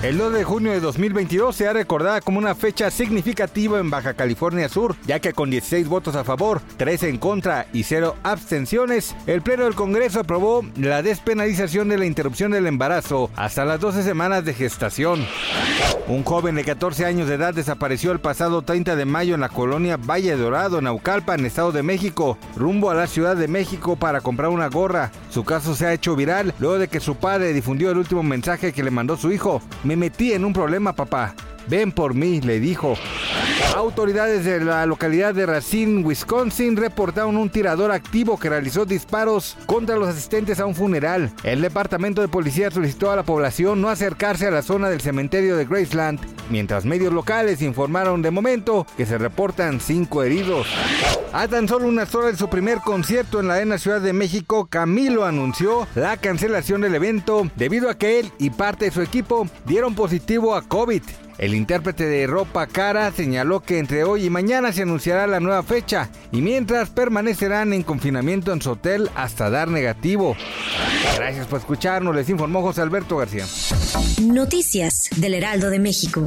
El 2 de junio de 2022 se ha recordada como una fecha significativa en Baja California Sur, ya que con 16 votos a favor, 3 en contra y 0 abstenciones, el Pleno del Congreso aprobó la despenalización de la interrupción del embarazo hasta las 12 semanas de gestación. Un joven de 14 años de edad desapareció el pasado 30 de mayo en la colonia Valle Dorado, Naucalpan, Estado de México, rumbo a la Ciudad de México para comprar una gorra. Su caso se ha hecho viral luego de que su padre difundió el último mensaje que le mandó su hijo. Me metí en un problema, papá. Ven por mí, le dijo. Autoridades de la localidad de Racine, Wisconsin, reportaron un tirador activo que realizó disparos contra los asistentes a un funeral. El departamento de policía solicitó a la población no acercarse a la zona del cementerio de Graceland, mientras medios locales informaron de momento que se reportan cinco heridos. A tan solo unas horas de su primer concierto en la Arena Ciudad de México, Camilo anunció la cancelación del evento debido a que él y parte de su equipo dieron positivo a COVID. El intérprete de ropa cara señaló que entre hoy y mañana se anunciará la nueva fecha y mientras permanecerán en confinamiento en su hotel hasta dar negativo. Gracias por escucharnos, les informó José Alberto García. Noticias del Heraldo de México.